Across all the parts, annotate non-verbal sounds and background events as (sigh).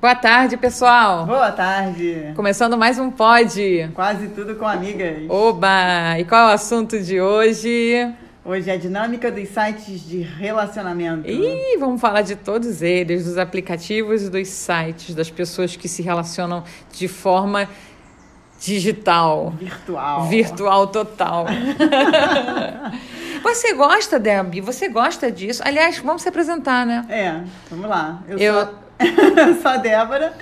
Boa tarde, pessoal. Boa tarde. Começando mais um Pod. Quase tudo com amigas. Oba! E qual é o assunto de hoje? Hoje é a dinâmica dos sites de relacionamento. Ih, vamos falar de todos eles, dos aplicativos e dos sites, das pessoas que se relacionam de forma digital. Virtual. Virtual total. (laughs) Você gosta, Debbie? Você gosta disso? Aliás, vamos se apresentar, né? É, vamos lá. Eu, Eu- sou... (laughs) sou a Débora.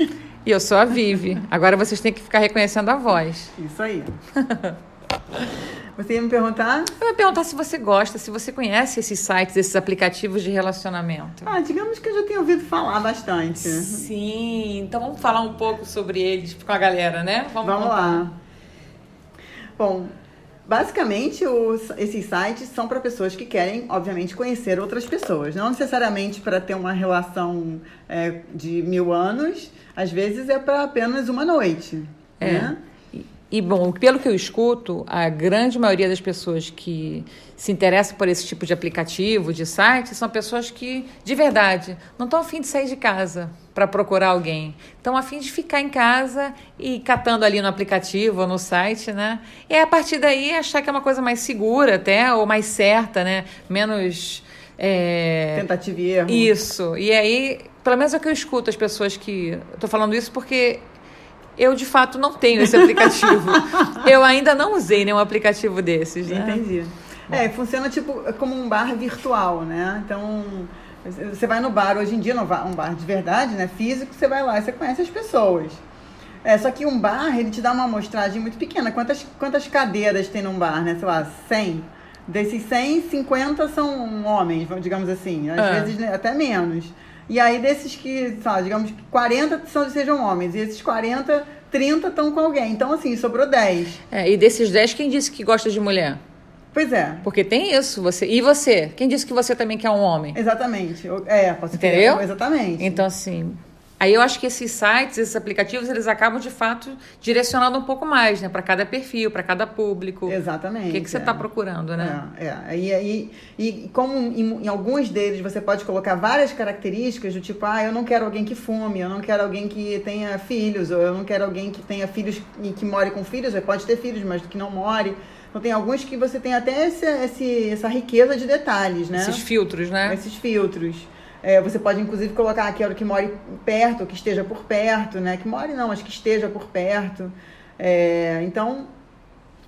E eu sou a Vivi. Agora vocês têm que ficar reconhecendo a voz. Isso aí. Você ia me perguntar? Eu ia perguntar se você gosta, se você conhece esses sites, esses aplicativos de relacionamento. Ah, digamos que eu já tenho ouvido falar bastante. Sim, então vamos falar um pouco sobre eles com a galera, né? Vamos lá. Bom, basicamente os- esses sites são para pessoas que querem, obviamente, conhecer outras pessoas. Não necessariamente para ter uma relação é, de mil anos, às vezes é para apenas uma noite. É. Né? E, bom, pelo que eu escuto, a grande maioria das pessoas que se interessam por esse tipo de aplicativo, de site, são pessoas que, de verdade, não estão afim de sair de casa para procurar alguém. Estão afim de ficar em casa e catando ali no aplicativo ou no site, né? E a partir daí achar que é uma coisa mais segura até, ou mais certa, né? Menos. é, Tentativa e erro. Isso. E aí, pelo menos é o que eu escuto as pessoas que. Tô falando isso porque eu, de fato, não tenho esse aplicativo. (laughs) eu ainda não usei nenhum aplicativo desses, né? Entendi. É, funciona tipo como um bar virtual, né? Então, você vai no bar, hoje em dia, um bar de verdade, né? Físico, você vai lá e você conhece as pessoas. É, só que um bar, ele te dá uma amostragem muito pequena. Quantas, quantas cadeiras tem num bar, né? Sei lá, 100. Desses 100, 50 são homens, digamos assim. Às Ah. vezes né, até menos. E aí, desses que, sei lá, digamos que 40 são, sejam homens. E esses 40, 30 estão com alguém. Então, assim, sobrou 10. É, e desses 10, quem disse que gosta de mulher? Pois é. Porque tem isso. Você E você? Quem disse que você também quer um homem? Exatamente. É, posso Entendeu? querer- Exatamente. Então, assim. Aí eu acho que esses sites, esses aplicativos, eles acabam de fato direcionando um pouco mais, né? Para cada perfil, para cada público. Exatamente. O que, que você é. está procurando, né? É, é. E, aí e como em, em alguns deles você pode colocar várias características do tipo, ah, eu não quero alguém que fume, eu não quero alguém que tenha filhos, ou eu não quero alguém que tenha filhos e que more com filhos, ou pode ter filhos, mas que não more. Então tem alguns que você tem até esse, esse- essa riqueza de detalhes, né? Esses filtros, né? esses filtros. É, você pode, inclusive, colocar aquele que more perto, que esteja por perto, né? Que more não, mas que esteja por perto. É, então,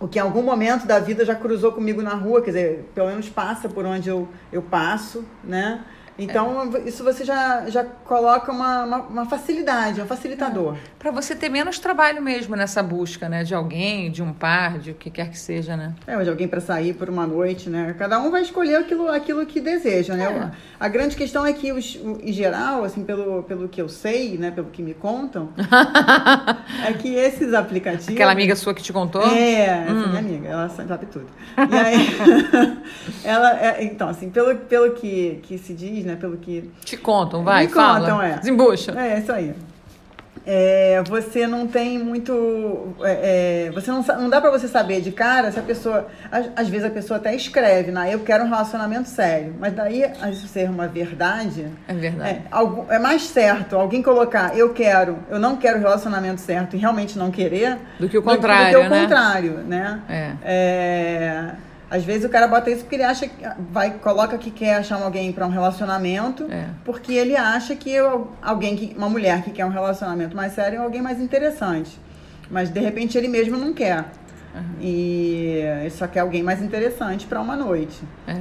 o que em algum momento da vida já cruzou comigo na rua, quer dizer, pelo menos passa por onde eu, eu passo, né? Então, isso você já, já coloca uma, uma, uma facilidade, é um facilitador. Para você ter menos trabalho mesmo nessa busca, né? De alguém, de um par, de o que quer que seja, né? É, de alguém para sair por uma noite, né? Cada um vai escolher aquilo, aquilo que deseja, né? É. A grande questão é que, os, em geral, assim, pelo, pelo que eu sei, né? Pelo que me contam, (laughs) é que esses aplicativos... Aquela amiga sua que te contou? É, essa Hum. minha amiga, ela sabe tudo. E aí, (laughs) ela, é, então, assim, pelo, pelo que, que se diz, né? Pelo que Te contam, vai, Me fala. contam, é. Desembucha. é, isso aí. É, você não tem muito. é, é, você não, não dá pra você saber de cara se a pessoa. Às, às vezes a pessoa até escreve, né? Eu quero um relacionamento sério. Mas daí, a isso ser uma verdade. É verdade. É, algu- é mais certo alguém colocar eu quero, eu não quero relacionamento certo e realmente não querer. Do que o do que contrário, o né? contrário, né? É. É, às vezes o cara bota isso porque ele acha que vai coloca que quer achar alguém para um relacionamento, É. porque ele acha que eu- alguém que uma mulher que quer um relacionamento mais sério é alguém mais interessante. Mas de repente ele mesmo não quer. E ele só quer alguém mais interessante para uma noite. É.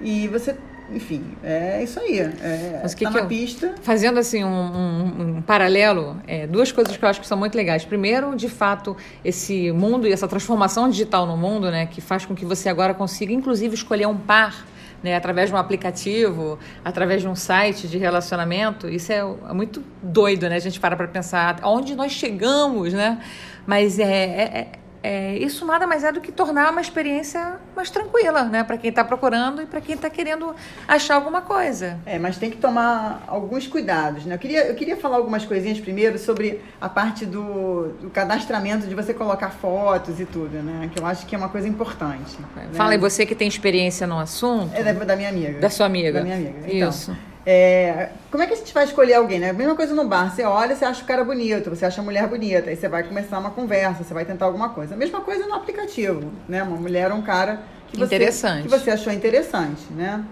E você, enfim, é isso aí. É, Mas que tá que na eu- pista. Fazendo assim um, um- um paralelo, é, duas coisas que eu acho que são muito legais. Primeiro, de fato, esse mundo e essa transformação digital no mundo, né, que faz com que você agora consiga, inclusive, escolher um par. Né, através de um aplicativo, através de um site de relacionamento, isso é, é muito doido, né? A gente para para pensar aonde nós chegamos, né? Mas é, é- é- isso nada mais é do que tornar uma experiência mais tranquila, né? Para quem está procurando e para quem está querendo achar alguma coisa. É, mas tem que tomar alguns cuidados, né? Eu queria, eu queria falar algumas coisinhas primeiro sobre a parte do, do cadastramento, de você colocar fotos e tudo, né? Que eu acho que é uma coisa importante. né? Fala aí, você que tem experiência no assunto. É da, da minha amiga. Da sua amiga. Da minha amiga. Então, Isso. É, como é que a gente vai escolher alguém, né? Mesma coisa no bar. Você olha, você acha o cara bonito, você acha a mulher bonita, aí você vai começar uma conversa, você vai tentar alguma coisa. A mesma coisa no aplicativo, né? Uma mulher ou um cara que você, Interessante. que você achou interessante, né?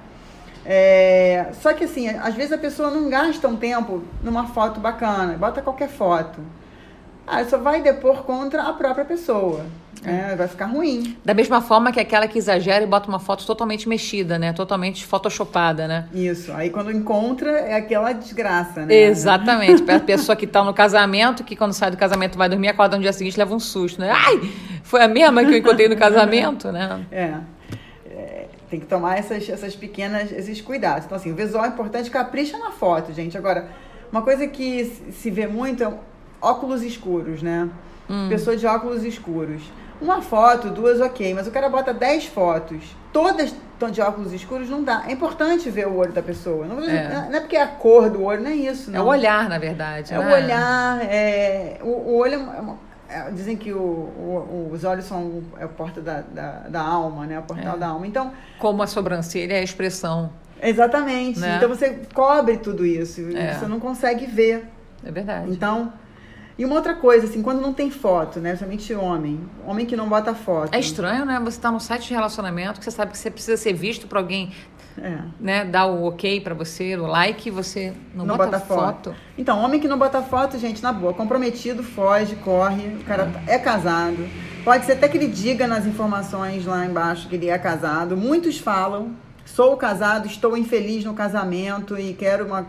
É, só que assim, às vezes a pessoa não gasta um tempo numa foto bacana, bota qualquer foto. Ah, só vai depor contra a própria pessoa. Né? vai ficar ruim. Da mesma forma que aquela que exagera e bota uma foto totalmente mexida, né? Totalmente photoshopada, né? Isso. Aí quando encontra é aquela desgraça, né? Exatamente. (laughs) A pessoa que tá no casamento, que quando sai do casamento vai dormir, acorda no dia seguinte leva um susto, né? Ai, foi a mesma que eu encontrei no casamento, né? É. É, Tem que tomar essas, essas pequenas, esses cuidados. Então, assim, o visual é importante, capricha na foto, gente. Agora, uma coisa que se- se vê muito é óculos escuros, né? Pessoa de óculos escuros. Uma foto, duas, ok, mas o cara bota 10 fotos, todas estão de óculos escuros, não dá. É importante ver o olho da pessoa. Não, É. não é porque é a cor do olho, não é isso, É não. o olhar, na verdade. É né? o olhar, é, o, o olho é uma- é é, dizem que o, o- os olhos são é a porta da, da, da alma, né? O portal É. da alma. Então, Como a sobrancelha é a expressão. exatamente. Né? Então você cobre tudo isso. É. Você não consegue ver. É verdade. Então. E uma outra coisa, assim, quando não tem foto, né? Somente homem. Homem que não bota foto. É estranho, né? Você tá num site de relacionamento que você sabe que você precisa ser visto por alguém, É. né? Dar o ok pra você, o like, você não, Não bota, bota foto. Então, homem que não bota foto, gente, na boa, comprometido, foge, corre, o cara é casado. Pode ser até que ele diga nas informações lá embaixo que ele é casado. Muitos falam, sou casado, estou infeliz no casamento e quero uma.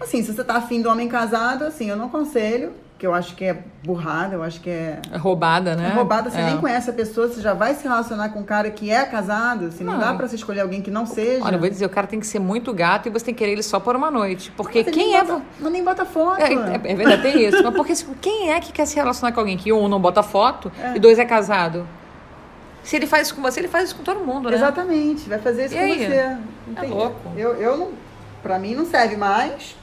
Assim, se você tá afim do homem casado, assim, eu não aconselho, que eu acho que é burrada, eu acho que é. É roubada, né? É roubada, você É. nem conhece a pessoa, você já vai se relacionar com um cara que é casado, assim, não, Não. dá pra você escolher alguém que não seja. Olha, eu vou dizer, o cara tem que ser muito gato e você tem que querer ele só por uma noite. Porque Mas quem é. bota, Mas nem bota foto. É, é, é verdade, tem isso. Mas porque assim, quem é que quer se relacionar com alguém que um não bota foto É. e dois é casado? Se ele faz isso com você, ele faz isso com todo mundo, né? Exatamente, vai fazer isso E com aí? você. Não É louco. Eu, eu não. Pra mim não serve mais.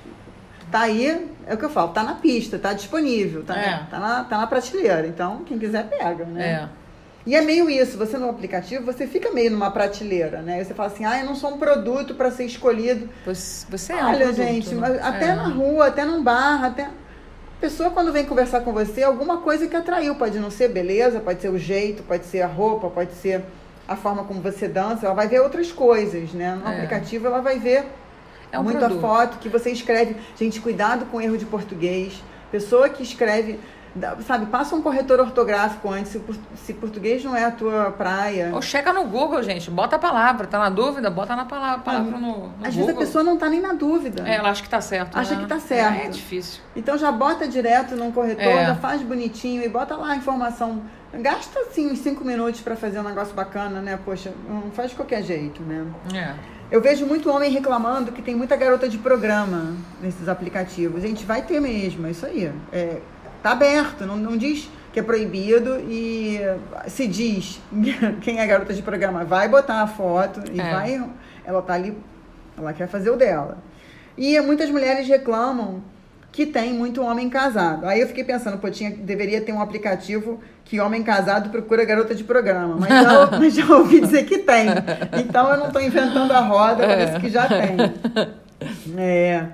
Tá aí, é o que eu falo, tá na pista, tá disponível, tá, É. tá, na, tá na prateleira. Então, quem quiser pega, né? É. E é meio isso, você no aplicativo, você fica meio numa prateleira, né? Você fala assim, ah, eu não sou um produto para ser escolhido. Você, é um Olha, produto, gente, né? até É. na rua, até num bar, até. A pessoa, quando vem conversar com você, alguma coisa que atraiu. Pode não ser beleza, pode ser o jeito, pode ser a roupa, pode ser a forma como você dança. Ela vai ver outras coisas, né? No É. aplicativo, ela vai ver É um muita produto. foto que você escreve. Gente, cuidado com erro de português. Pessoa que escreve. Sabe, passa um corretor ortográfico antes, se, por- se português não é a tua praia. Ou checa no Google, gente. Bota a palavra. Tá na dúvida? Bota na palavra, palavra no, no Às Google. vezes a pessoa não tá nem na dúvida. É, ela acha que tá certo. Acha né? que tá certo. É, é difícil. Então já bota direto num corretor, É. já faz bonitinho e bota lá a informação. Gasta assim uns cinco minutos para fazer um negócio bacana, né? Poxa, não faz de qualquer jeito, né? É. Eu vejo muito homem reclamando que tem muita garota de programa nesses aplicativos. Gente, vai ter mesmo, é isso aí. É, tá aberto, não, não diz que é proibido e se diz (laughs) quem é garota de programa vai botar a foto e É. vai. Ela tá ali, ela quer fazer o dela. E muitas mulheres reclamam que tem muito homem casado. Aí eu fiquei pensando, pô, tinha, deveria ter um aplicativo que homem casado procura garota de programa. Mas já, (laughs) mas já ouvi dizer que tem. Então eu não estou inventando a roda, parece que já tem. É.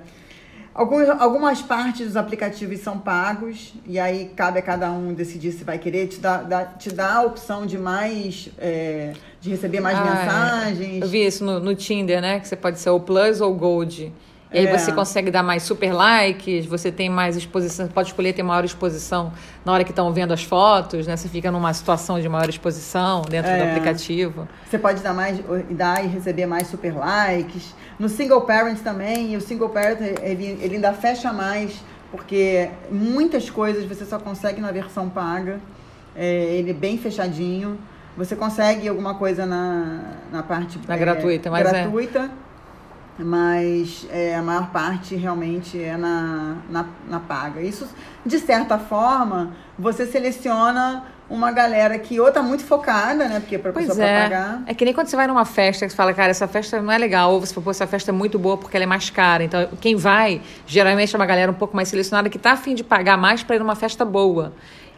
Alguns, algumas partes dos aplicativos são pagos, e aí cabe a cada um decidir se vai querer. Te dá, dá- te dá a opção de mais. é, de receber mais Ah, é. mensagens. Eu vi isso no, no Tinder, né? Que você pode ser o Plus ou o Gold. E aí É. você consegue dar mais super likes, você tem mais exposição, pode escolher ter maior exposição na hora que estão vendo as fotos, né? Você fica numa situação de maior exposição dentro do É. aplicativo. Você pode dar mais, dar e receber mais super likes. No single parent também, e o single parent ele, ele ainda fecha mais, porque muitas coisas você só consegue na versão paga. É, ele é bem fechadinho. Você consegue alguma coisa na, na parte Na é, gratuita, mas é- gratuita, mas é, a maior parte realmente é na, na, na paga. Isso, de certa forma, você seleciona uma galera que ou tá muito focada, né? Porque para Pois pessoa pra é. pagar. É que nem quando você vai numa festa que você fala, cara, essa festa não é legal. Ou você fala, pô, essa festa é muito boa porque ela é mais cara. Então, quem vai, geralmente é uma galera um pouco mais selecionada que tá afim de pagar mais para ir numa festa boa.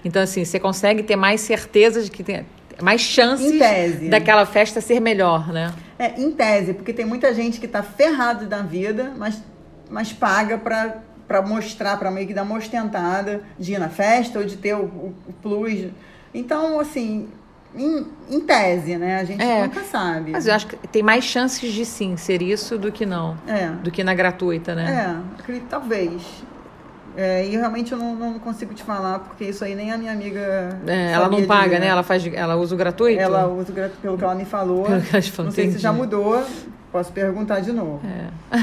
Então, assim, você consegue ter mais certeza de que tem mais chances tese. daquela festa ser melhor, né? É, em tese, porque tem muita gente que está ferrado da vida, mas, mas paga para para mostrar, para meio que dar uma ostentada de ir na festa ou de ter o, o, o plus. Então, assim, em, em, tese, né? A gente é, nunca sabe. Mas eu acho que tem mais chances de sim ser isso do que não. É. Do que na gratuita, né? É, acredito, talvez. É, e realmente eu não, não, consigo te falar, porque isso aí nem a minha amiga. É, ela não paga, dizer. né? Ela, faz, ela usa o gratuito? Ela usa o gratuito, pelo que ela me falou. Pelo que ela falou, não sei entendi. se já mudou. Posso perguntar de novo. É. (laughs)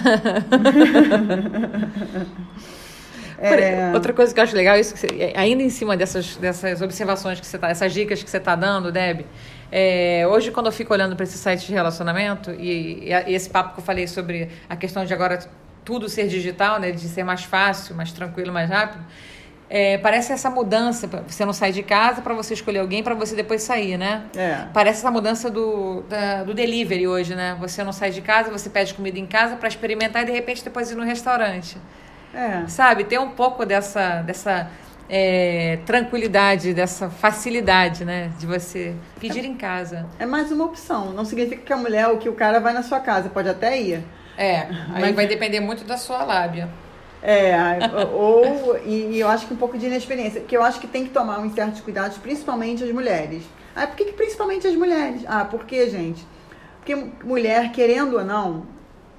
É... Outra coisa que eu acho legal, isso você, é, ainda em cima dessas, dessas observações que você tá, essas dicas que você está dando, Deb, é, hoje quando eu fico olhando para esse site de relacionamento e, e, esse papo que eu falei sobre a questão de agora tudo ser digital, né, de ser mais fácil, mais tranquilo, mais rápido, é, parece essa mudança, você não sai de casa para você escolher alguém para você depois sair, né? É. Parece essa mudança do, da, do delivery hoje, né? Você não sai de casa, você pede comida em casa para experimentar e de repente depois ir no restaurante. É. Sabe? Tem um pouco dessa, dessa é, tranquilidade, dessa facilidade, né? De você pedir é, em casa. É mais uma opção. Não significa que a mulher ou que o cara vai na sua casa. Pode até ir. É, aí vai depender muito da sua lábia. É, (laughs) ou, e, e, eu acho que um pouco de inexperiência, que eu acho que tem que tomar uns certos cuidados, principalmente as mulheres. Ah, por que, que principalmente as mulheres? Ah, porque, gente? Porque mulher, querendo ou não,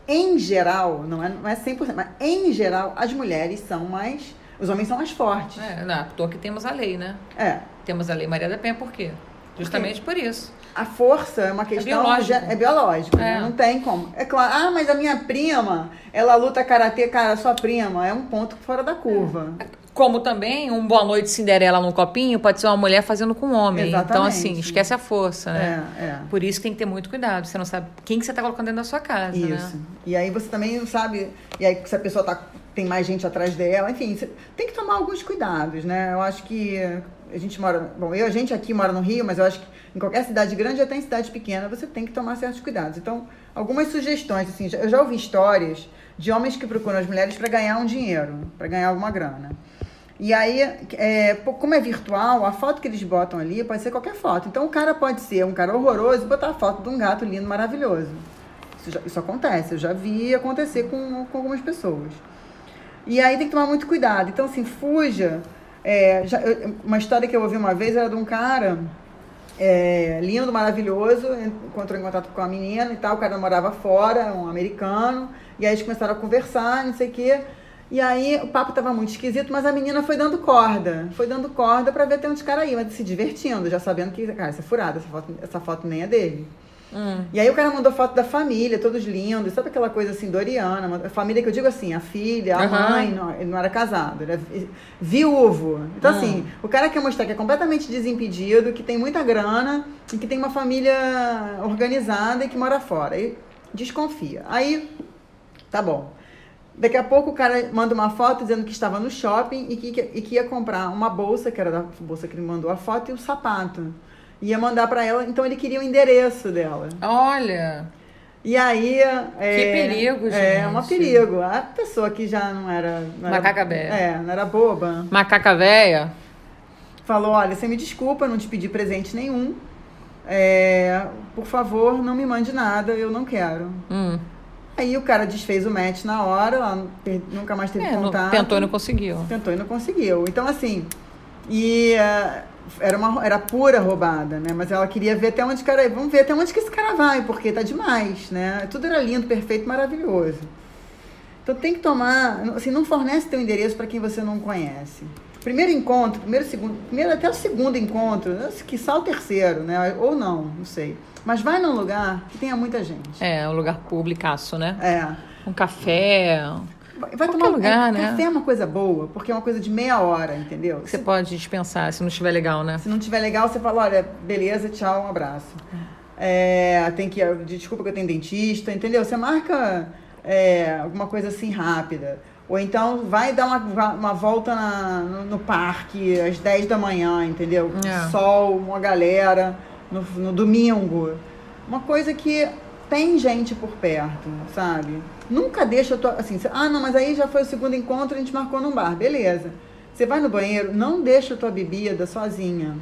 em geral, não é, não é 100%, mas em geral, as mulheres são mais. Os homens são mais fortes. É, não, tô que temos a lei, né? É. Temos a lei Maria da Penha, por quê? Justamente por isso. A força é uma é questão. É biológico. É biológico é. Né? Não tem como. É claro, ah, mas a minha prima, ela luta karatê, cara, sua prima. É um ponto fora da curva. Como também um Boa Noite Cinderela num copinho pode ser uma mulher fazendo com um homem. Exatamente. Então, assim, esquece a força, né? É, é. Por isso que tem que ter muito cuidado. Você não sabe quem que você está colocando dentro da sua casa, isso. né? E aí você também não sabe... E aí se a pessoa tá, tem mais gente atrás dela, enfim, tem que tomar alguns cuidados, né? Eu acho que a gente mora... Bom, eu, a gente aqui mora no Rio, mas eu acho que em qualquer cidade grande, até em cidade pequena, você tem que tomar certos cuidados. Então, algumas sugestões, assim, eu já ouvi histórias de homens que procuram as mulheres para ganhar um dinheiro, para ganhar alguma grana. E aí, é, como é virtual, a foto que eles botam ali pode ser qualquer foto. Então, o cara pode ser um cara horroroso e botar a foto de um gato lindo, maravilhoso. Isso, já, isso acontece, eu já vi acontecer com, com algumas pessoas. E aí tem que tomar muito cuidado. Então, assim, fuja. É, já, uma história que eu ouvi uma vez era de um cara é, lindo, maravilhoso, encontrou em contato com a menina e tal, o cara morava fora, um americano, e aí eles começaram a conversar, não sei o quê. E aí o papo tava muito esquisito, mas a menina foi dando corda. Foi dando corda para ver até onde cara ia, mas se divertindo, já sabendo que, cara, essa é furada, essa foto, essa foto nem é dele. Hum. E aí o cara mandou foto da família, todos lindos, sabe aquela coisa assim, Doriana, família que eu digo assim, a filha, a uhum. mãe, não, ele não era casado, ele era viúvo. Então hum. assim, o cara quer mostrar que é completamente desimpedido, que tem muita grana e que tem uma família organizada e que mora fora. E desconfia. Aí, tá bom. Daqui a pouco o cara manda uma foto dizendo que estava no shopping e que, e que ia comprar uma bolsa, que era da bolsa que ele mandou a foto, e um sapato. Ia mandar para ela, então ele queria o endereço dela. Olha! E aí. É, que perigo, gente. É, um perigo. A pessoa que já não era. Não Macaca véia. É, não era boba. Macaca véia. Falou: olha, você me desculpa, não te pedi presente nenhum. É, por favor, não me mande nada, eu não quero. Hum. Aí o cara desfez o match na hora, ela nunca mais teve é, contato. Tentou e não conseguiu. Tentou e não conseguiu. Então, assim, e uh, era, uma, era pura roubada, né? Mas ela queria ver até onde cara. Vamos ver até onde que esse cara vai, porque tá demais, né? Tudo era lindo, perfeito, maravilhoso. Então tem que tomar. Assim, não fornece teu endereço para quem você não conhece. Primeiro encontro, primeiro, segundo, primeiro até o segundo encontro, que só o terceiro, né? Ou não, não sei. Mas vai num lugar que tenha muita gente. É, um lugar publicaço, né? É. Um café. Vai, tomar lugar, é, né? Café é uma coisa boa, porque é uma coisa de meia hora, entendeu? Você se, pode dispensar se não estiver legal, né? Se não estiver legal, você fala, olha, beleza, tchau, um abraço. É, tem que. Desculpa que eu tenho dentista, entendeu? Você marca é, alguma coisa assim rápida. Ou então vai dar uma, uma volta na, no, no, parque às 10 da manhã, entendeu? É. Sol, uma galera no, no domingo. Uma coisa que tem gente por perto, sabe? Nunca deixa tua, assim, ah, não, mas aí já foi o segundo encontro, a gente marcou num bar, beleza. Você vai no banheiro, não deixa a tua bebida sozinha.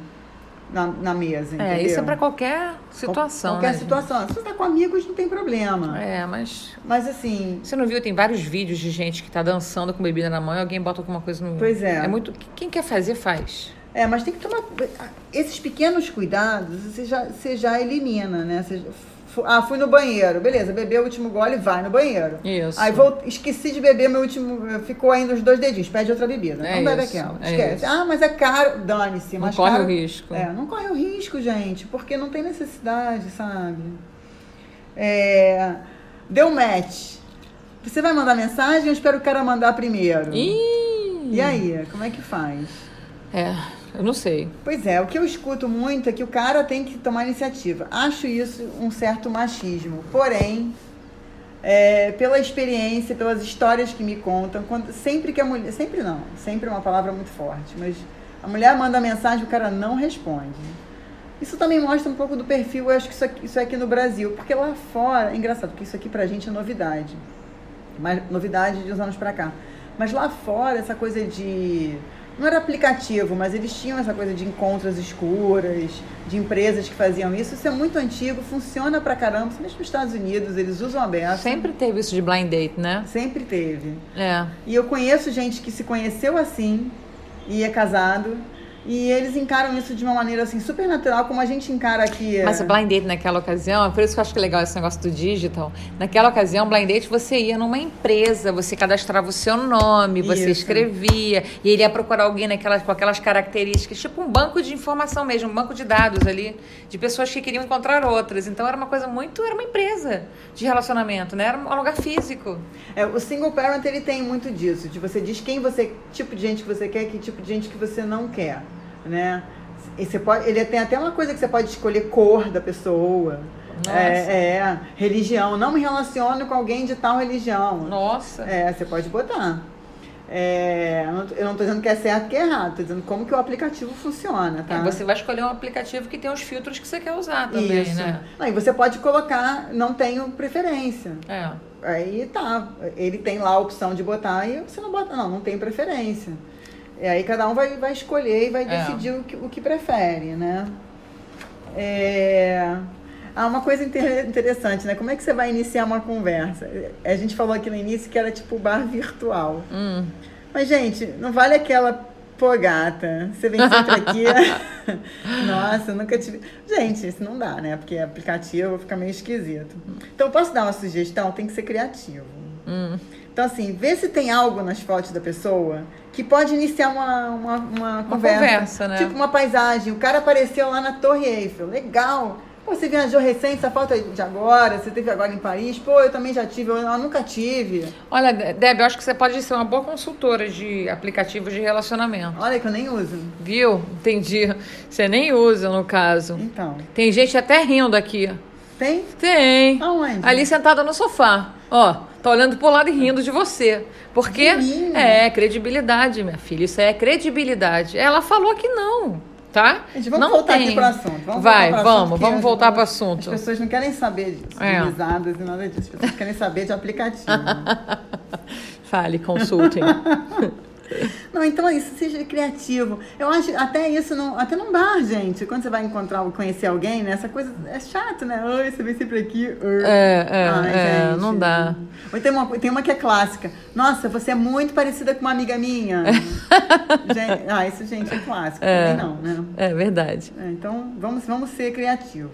na, na mesa, É, entendeu? isso é pra qualquer situação. Qualquer né, situação. Se você tá com amigos, não tem problema. gente? É, mas. Mas assim, Você não viu? Tem vários vídeos de gente que tá dançando com bebida na mão e alguém bota alguma coisa no. Pois é. É muito. Quem quer fazer, faz. É, mas tem que tomar. Esses pequenos cuidados você já, você já elimina, né? Você ah, fui no banheiro. Beleza, bebeu o último gole, vai no banheiro. Isso. Aí vou, esqueci de beber meu último. Ficou ainda os dois dedinhos, pede outra bebida. É não bebe isso, aquela. é Esquece. isso. ah, mas é caro. Dane-se. Não corre caro- o risco. É, não corre o risco, gente, porque não tem necessidade, sabe? É, deu match. Você vai mandar mensagem ou espera o cara mandar primeiro? Ih! E aí, como é que faz? É, eu não sei. Pois é, o que eu escuto muito é que o cara tem que tomar iniciativa. Acho isso um certo machismo. Porém, é, pela experiência, pelas histórias que me contam, quando- sempre que a mulher. Sempre não, sempre é uma palavra muito forte, mas a mulher manda mensagem o cara não responde. Isso também mostra um pouco do perfil, eu acho que isso, aqui, isso é aqui no Brasil, porque lá fora, é engraçado, porque isso aqui pra gente é novidade. Mas, novidade de uns anos pra cá. Mas lá fora, essa coisa de. Não era aplicativo, mas eles tinham essa coisa de encontros escuras, de empresas que faziam isso. Isso é muito antigo, funciona pra caramba, mesmo nos Estados Unidos, eles usam aberto. Sempre teve isso de blind date, né? Sempre teve. É. E eu conheço gente que se conheceu assim e é casado. E eles encaram isso de uma maneira assim super natural, como a gente encara aqui. Mas é, o blind date naquela ocasião, é por isso que eu acho que é legal esse negócio do digital. Naquela ocasião, blind date, você ia numa empresa, você cadastrava o seu nome, você Isso. escrevia, e ele ia procurar alguém naquelas, com aquelas características, tipo um banco de informação mesmo, um banco de dados ali, de pessoas que queriam encontrar outras. Então era uma coisa muito, era uma empresa de relacionamento, né? Era um lugar físico. É, o single parent ele tem muito disso, de você diz quem você, tipo de gente que você quer, que tipo de gente que você não quer, né? E você pode, ele tem até uma coisa que você pode escolher cor da pessoa. Nossa. É, é, religião. Não me relaciono com alguém de tal religião. Nossa. É, você pode botar. É, eu não estou dizendo que é certo que é errado, tô dizendo como que o aplicativo funciona, tá? É, você vai escolher um aplicativo que tem os filtros que você quer usar também, Isso. né? Não, e você pode colocar, não tenho preferência. É. Aí tá, ele tem lá a opção de botar e você não bota, não, não tem preferência. E aí cada um vai, vai escolher e vai É. decidir o que, o que prefere, né? É... Ah, uma coisa inter- interessante, né? Como é que você vai iniciar uma conversa? A gente falou aqui no início que era tipo bar virtual. Hum. Mas, gente, não vale aquela pô gata. Você vem sempre aqui. (laughs) Nossa, nunca tive. Gente, isso não dá, né? Porque aplicativo fica meio esquisito. Então, posso dar uma sugestão? Tem que ser criativo. Hum. Então, assim, vê se tem algo nas fotos da pessoa que pode iniciar uma, uma, uma conversa. conversa, né? Tipo uma paisagem. O cara apareceu lá na Torre Eiffel. Legal. Pô, você viajou recente, essa foto é de agora, você teve agora em Paris. Pô, eu também já tive, eu, eu nunca tive. Olha, Deb, eu acho que você pode ser uma boa consultora de aplicativos de relacionamento. Olha que eu nem uso. Viu? Entendi. Você nem usa, no caso. Então, Tem gente até rindo aqui. tem? Tem. Aonde? Ali sentada no sofá. Ó, tá olhando pro lado e rindo de você. Por quê? De? É, credibilidade, minha filha. Isso é credibilidade. Ela falou que não, tá? Gente, vamos não voltar tem. aqui pro assunto. Vamos Vai, voltar vamos, assunto, porque vamos as- voltar pro As assunto. pessoas não querem saber disso, É. de risadas e nada disso. As pessoas querem saber de aplicativo. (laughs) Fale, consultem. (laughs) Não, então é isso, seja criativo. Eu acho até isso, não, até num bar, gente. Quando você vai encontrar ou conhecer alguém, né? Essa coisa é chato, né? Oi, você vem sempre aqui. oi. É, é, Ai, é, não dá. Ou tem uma, tem uma que é clássica. Nossa, você é muito parecida com uma amiga minha. (laughs) Gente, ah, isso, gente, é clássico. É. Não, né? É verdade. É, então, vamos, vamos ser criativos.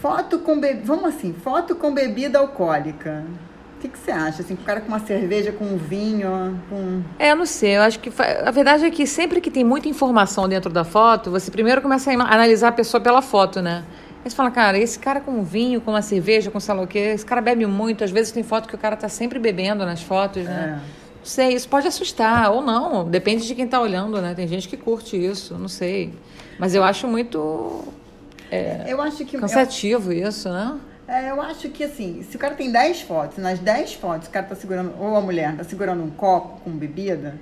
Foto com bebida. Vamos assim, foto com bebida alcoólica. O que, que você acha? Assim, o cara com uma cerveja, com um vinho, com. É, eu não sei. Eu acho que a verdade é que sempre que tem muita informação dentro da foto, você primeiro começa a analisar a pessoa pela foto, né? Aí você fala, cara, esse cara com vinho, com uma cerveja, com sei lá o quê, esse cara bebe muito. Às vezes tem foto que o cara tá sempre bebendo nas fotos, né? É. Não sei, isso pode assustar ou não. Depende de quem tá olhando, né? Tem gente que curte isso, não sei. Mas eu acho muito Eu acho que. cansativo isso, né? É, eu acho que assim, se o cara tem 10 fotos, nas 10 fotos o cara tá segurando, ou a mulher tá segurando um copo com bebida,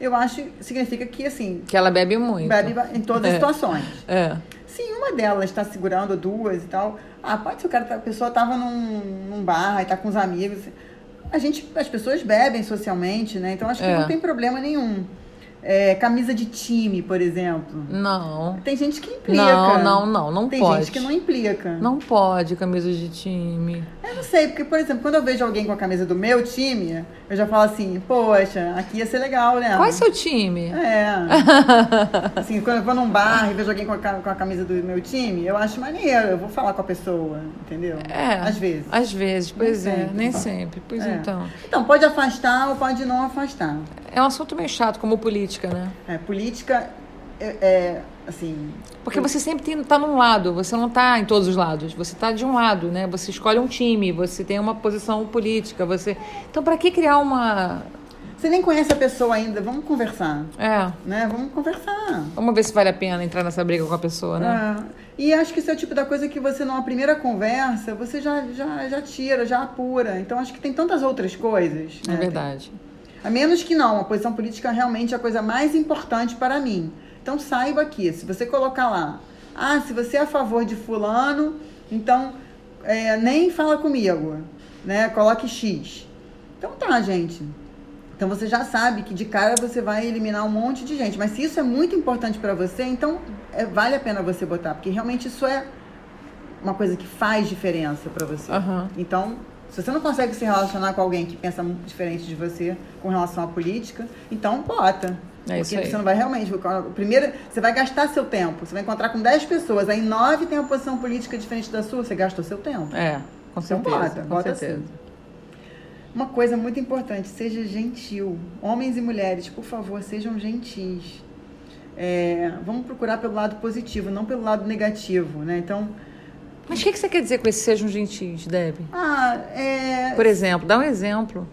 eu acho significa que assim, Que ela bebe muito. bebe em todas as É. situações. É. Se uma delas está segurando duas e tal, ah, pode ser o cara, tá- a pessoa tava num, num bar e tá com os amigos. A gente, as pessoas bebem socialmente, né? Então acho que É. não tem problema nenhum. É, camisa de time, por exemplo. Não. Tem gente que implica. Não, não, não, não Tem pode. gente que não implica. Não pode camisa de time. Eu não sei, porque, por exemplo, quando eu vejo alguém com a camisa do meu time, eu já falo assim, poxa, aqui ia ser legal, né? Qual é seu time? É. (laughs) assim, quando eu vou num bar e vejo alguém com a, com a camisa do meu time, eu acho maneiro, eu vou falar com a pessoa, entendeu? É. Às vezes. Às vezes, pois Nem é, sempre. nem sempre. Pois É. então. Então, pode afastar ou pode não afastar. É um assunto meio chato, como política, né? É, política é, é, assim. Porque você sempre tem, tá num lado, você não tá em todos os lados. Você tá de um lado, né? Você escolhe um time, você tem uma posição política, você. Então, para que criar uma. Você nem conhece a pessoa ainda, vamos conversar. É. Né? Vamos conversar. Vamos ver se vale a pena entrar nessa briga com a pessoa, né? É. E acho que esse é o tipo da coisa que você, numa primeira conversa, você já, já, já tira, já apura. Então acho que tem tantas outras coisas. É, né? verdade. A menos que não, a posição política realmente é a coisa mais importante para mim. Então saiba que, se você colocar lá, ah, se você é a favor de fulano, então é, nem fala comigo, né? Coloque X. Então tá, gente. Então você já sabe que de cara você vai eliminar um monte de gente. Mas se isso é muito importante para você, então é, vale a pena você botar, porque realmente isso é uma coisa que faz diferença para você. Aham. Então, se você não consegue se relacionar com alguém que pensa muito diferente de você com relação à política, então bota. É isso Porque aí. você não vai realmente. Primeiro, você vai gastar seu tempo. Você vai encontrar com 10 pessoas, aí 9 tem uma posição política diferente da sua, você gastou seu tempo. É, com Então certeza. bota, com bota certeza. sim. Uma coisa muito importante, seja gentil. Homens e mulheres, por favor, sejam gentis. É, vamos procurar pelo lado positivo, não pelo lado negativo, né? Então, Mas o que, que você quer dizer com esse sejam gentis, Deb? ah, é, Por exemplo, dá um exemplo.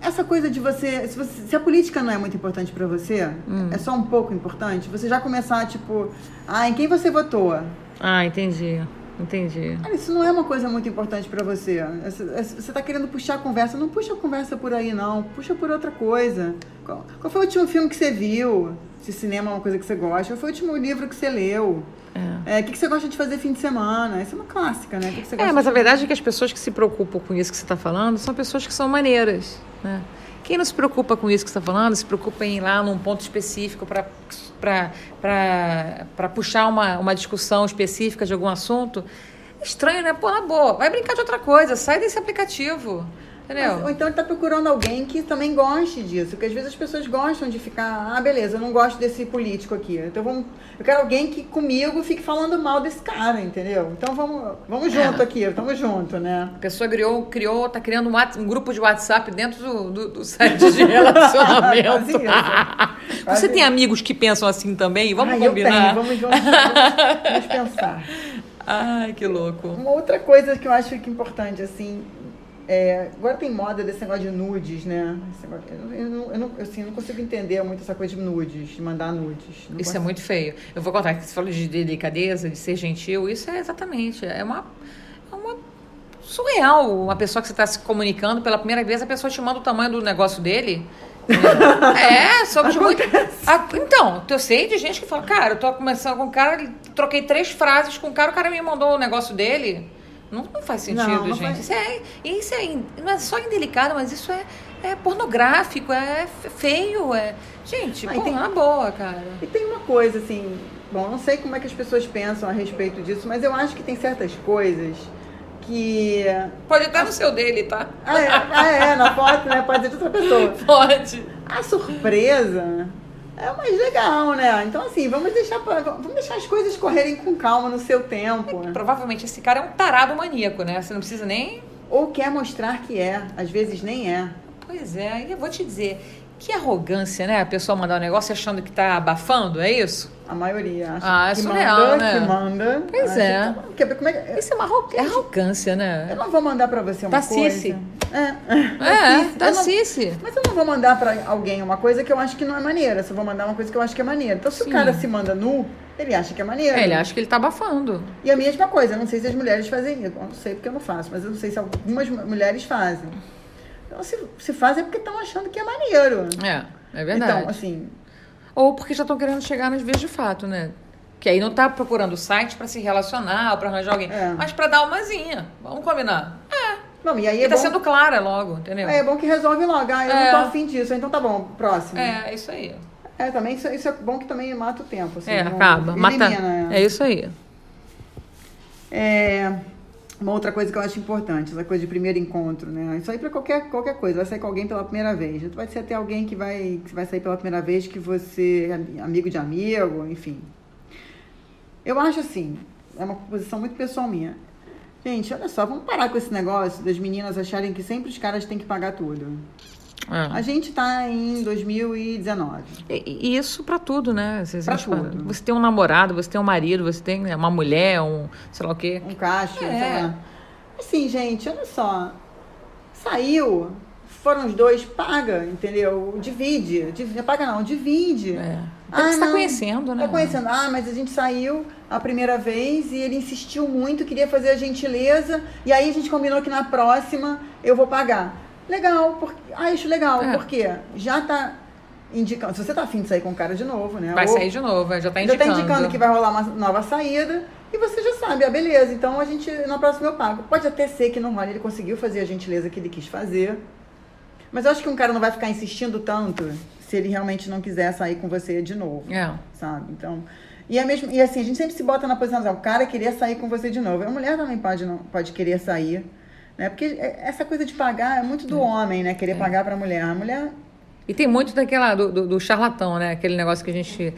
essa coisa de você se, você- se a política não é muito importante pra você, é só um pouco importante, você já começar, tipo, ah, em quem você votou? Ah, entendi. Entendi. Cara, isso não é uma coisa muito importante pra você. Você tá querendo puxar a conversa. Não puxa a conversa por aí, não. Puxa por outra coisa. Qual, qual foi o último filme que você viu? Se cinema é uma coisa que você gosta. Qual foi o último livro que você leu? É. É, o que, que você gosta de fazer fim de semana? Isso é uma clássica, né? O que, que você gosta É, mas a de... verdade é que as pessoas que se preocupam com isso que você está falando são pessoas que são maneiras. Né? Quem não se preocupa com isso que você está falando, se preocupa em ir lá num ponto específico para puxar uma, uma discussão específica de algum assunto. É estranho, né? Pô, na boa, vai brincar de outra coisa, sai desse aplicativo. Entendeu? Mas, ou então ele tá procurando alguém que também goste disso. Porque às vezes as pessoas gostam de ficar, ah, beleza, eu não gosto desse político aqui. Então vamos. Eu quero alguém que comigo fique falando mal desse cara, entendeu? Então vamos, vamos junto É. aqui, tamo junto, né? A pessoa criou, criou tá criando um, um grupo de WhatsApp dentro do, do, do site de (laughs) relacionamento. (laughs) Você tem amigos que pensam assim também? Vamos eu combinar? tenho, vamos, vamos, vamos, vamos (laughs) pensar. Ai, que louco. Uma outra coisa que eu acho que é importante, assim, é, agora tem moda desse negócio de nudes, né? Negócio- eu, não- eu, não, assim, eu não consigo entender muito essa coisa de nudes, de mandar nudes. Não Isso é muito feio. Eu vou contar que você falou de delicadeza, de ser gentil. Isso é exatamente. É uma. É uma surreal. Uma pessoa que você está se comunicando pela primeira vez, a pessoa te manda o tamanho do negócio dele. (laughs) É, somos muito. Ah, Então, eu sei de gente que fala, cara, eu tô começando com um cara, troquei três frases com o cara, o cara me mandou o negócio dele. Não, não faz sentido, Não, não gente. faz. Isso é, isso é não é só indelicado, mas isso é, é pornográfico, é feio, é. Gente, Ah, porra, tem- na boa, cara. E tem uma coisa, assim, bom, não sei como é que as pessoas pensam a respeito disso, mas eu acho que tem certas coisas que. Pode estar no seu dele, tá? Ah, é, ah, é na foto, né? Pode ser de outra pessoa. (laughs) Pode. A surpresa é o mais legal, né? Então, assim, vamos deixar, vamos deixar as coisas correrem com calma no seu tempo. né? Provavelmente esse cara é um tarado maníaco, né? Você não precisa nem. Ou quer mostrar que é, às vezes nem é. Pois é, aí eu vou te dizer. Que arrogância, né? A pessoa mandar um negócio achando que tá abafando, é isso? A maioria acha Ah, é que surreal, manda, né? que manda. Pois é. que tá como é que- Isso é uma arro- é arrogância, Eu né? não vou mandar pra você uma Tacice. coisa. É, É, (laughs) Tacice. Eu não- Cici. Mas eu não vou mandar pra alguém uma coisa que eu acho que não é maneira. Eu só vou mandar uma coisa que eu acho que é maneira. Então, se Sim. o cara se manda nu, ele acha que é maneiro. Ele acha que ele tá abafando. E a mesma coisa, eu não sei se as mulheres fazem isso. Eu não sei porque eu não faço, mas eu não sei se algumas mulheres fazem. Então, se, se fazem é porque estão achando que é maneiro. É, é verdade. Então, assim, Ou porque já estão querendo chegar nas vias de fato, né? Que aí não tá procurando site pra se relacionar ou pra arranjar alguém, É. mas pra dar umazinha. Vamos combinar. É. Não, e aí E é tá bom, sendo clara logo, entendeu? é bom que resolve logo. Ah, eu É. não tô afim disso, então tá bom, próximo. É, é isso aí. É, também isso, isso é bom que também mata o tempo. Assim, É, não- acaba. Mata. elimina, É isso aí. É, uma outra coisa que eu acho importante, essa coisa de primeiro encontro, né? Isso aí pra qualquer, qualquer coisa, vai sair com alguém pela primeira vez. Vai ser até alguém que vai, que vai sair pela primeira vez que você é ami- amigo de amigo, enfim. Eu acho assim, é uma posição muito pessoal minha. Gente, olha só, vamos parar com esse negócio das meninas acharem que sempre os caras têm que pagar tudo. A É. gente tá em 2019. E, e isso pra tudo, né? Você, Pra tudo. Você tem um namorado, você tem um marido, você tem né, uma mulher, um sei lá o quê. Um cacho, É. sei lá. Assim, gente, olha só. Saiu, foram os dois, paga, entendeu? Divide. divide paga não, divide. É. Até que você tá conhecendo, né? Tá conhecendo. Ah, mas a gente saiu a primeira vez e ele insistiu muito, queria fazer a gentileza. E aí a gente combinou que na próxima eu vou pagar. Legal, porque, ah, acho legal, É. porque já tá indicando. Se você tá afim de sair com o cara de novo, né? Vai Ou- sair de novo, já tá já indicando. tá indicando que vai rolar uma nova saída e você já sabe, ah, beleza, então a gente, na próxima eu pago. Pode até ser que não role, ele conseguiu fazer a gentileza que ele quis fazer, mas eu acho que um cara não vai ficar insistindo tanto se ele realmente não quiser sair com você de novo, É. sabe? Então, e, é mesmo, e assim, a gente sempre se bota na posição, o cara queria sair com você de novo, a mulher também pode, não, pode querer sair, né? Porque é- essa coisa de pagar é muito do homem, né? Querer pagar pra mulher. A mulher E tem muito daquela do, do, do charlatão, né? Aquele negócio que a gente.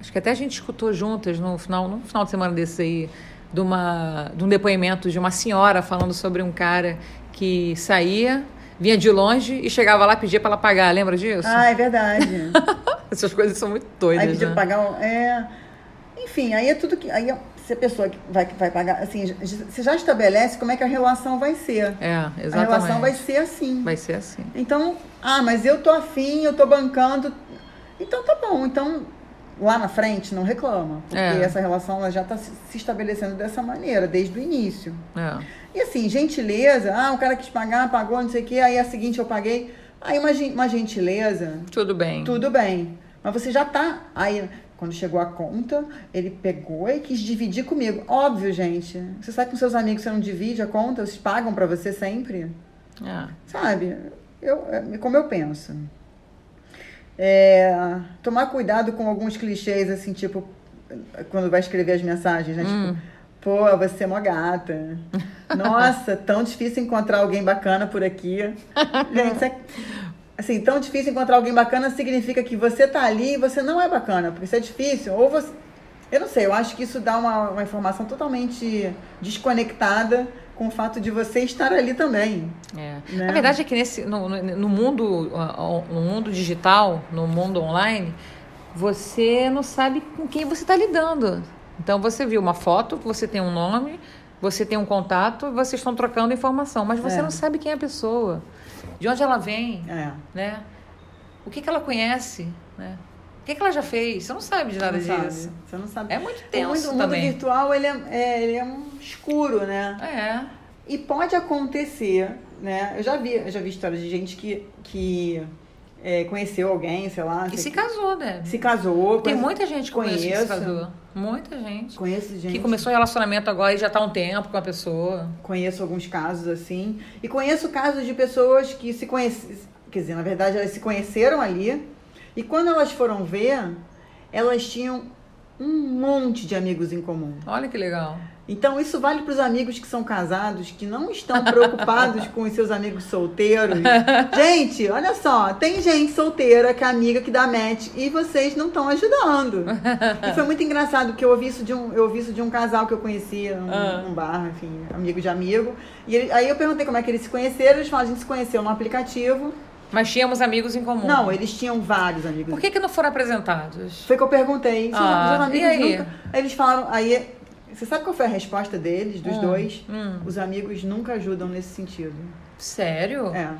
Acho que até a gente escutou juntas no final, no final de semana desse aí, de, uma, de um depoimento de uma senhora falando sobre um cara que saía, vinha de longe e chegava lá e pedia pra ela pagar. Lembra disso? Ah, é verdade. (laughs) Essas coisas são muito doidas. Aí pediu né? pra pagar. É... Enfim, aí é tudo que. Aí é- se a pessoa que vai, que vai pagar. Assim, você já estabelece como é que a relação vai ser. É, A exatamente. relação vai ser assim. Vai ser assim. Então, ah, mas eu tô afim, eu tô bancando. Então tá bom. Então, lá na frente, não reclama. Porque É. essa relação ela já tá se estabelecendo dessa maneira, desde o início. É. E assim, gentileza, ah, o cara quis pagar, pagou, não sei o quê, aí a seguinte eu paguei. Aí uma, gen- uma gentileza, Tudo bem. tudo bem. Mas você já tá. Aí, quando chegou a conta, ele pegou e quis dividir comigo. Óbvio, gente. Você sai com seus amigos, você não divide a conta, eles pagam pra você sempre. É. Sabe? Eu, é como eu penso. É, tomar cuidado com alguns clichês, assim, tipo, quando vai escrever as mensagens, né? Hum. Tipo, pô, você é mó gata. (laughs) Nossa, tão difícil encontrar alguém bacana por aqui. (laughs) Gente, isso é, assim, tão difícil encontrar alguém bacana significa que você tá ali e você não é bacana, porque isso é difícil. Ou você. Eu não sei, eu acho que isso dá uma, uma informação totalmente desconectada com o fato de você estar ali também. É. Né? A verdade é que nesse, no, no- mundo, no mundo digital, no mundo online, você não sabe com quem você está lidando. Então você viu uma foto, você tem um nome, você tem um contato, vocês estão trocando informação, mas você É. não sabe quem é a pessoa, de onde ela vem, É. né? O que, que ela conhece, né? O que, que ela já fez? Você não sabe de nada não disso. sabe. Você não sabe. É muito o mundo, tenso o mundo também. virtual ele é, é- ele é um escuro, né? É. E pode acontecer, né? Eu já vi, eu já vi histórias de gente que, que é, conheceu alguém, sei lá. E se que- casou, né? se casou. Tem muita gente que conheço que se casou. Muita gente. Conheço gente. Que começou relacionamento agora e já tá há um tempo com a pessoa. Conheço alguns casos assim. E conheço casos de pessoas que se conhecem. Quer dizer, na verdade, elas se conheceram ali. E quando elas foram ver, elas tinham um monte de amigos em comum. Olha que legal. Então, isso vale para os amigos que são casados, que não estão preocupados (laughs) com os seus amigos solteiros. Gente, olha só, tem gente solteira que é amiga que dá match e vocês não estão ajudando. E foi muito engraçado, porque eu ouvi isso de um, eu ouvi isso de um casal que eu conhecia num, Ah. num bar, enfim, amigo de amigo. E ele- aí eu perguntei como é que eles se conheceram, eles falaram, a gente se conheceu no aplicativo. Mas tínhamos amigos em comum. Não, eles tinham vários amigos. Por que, que não foram apresentados? Foi que eu perguntei. Ah, amigos e aí? nunca. Eles falaram. Aí, você sabe qual foi a resposta deles, dos Hum, dois? hum. Os amigos nunca ajudam nesse sentido. Sério? É.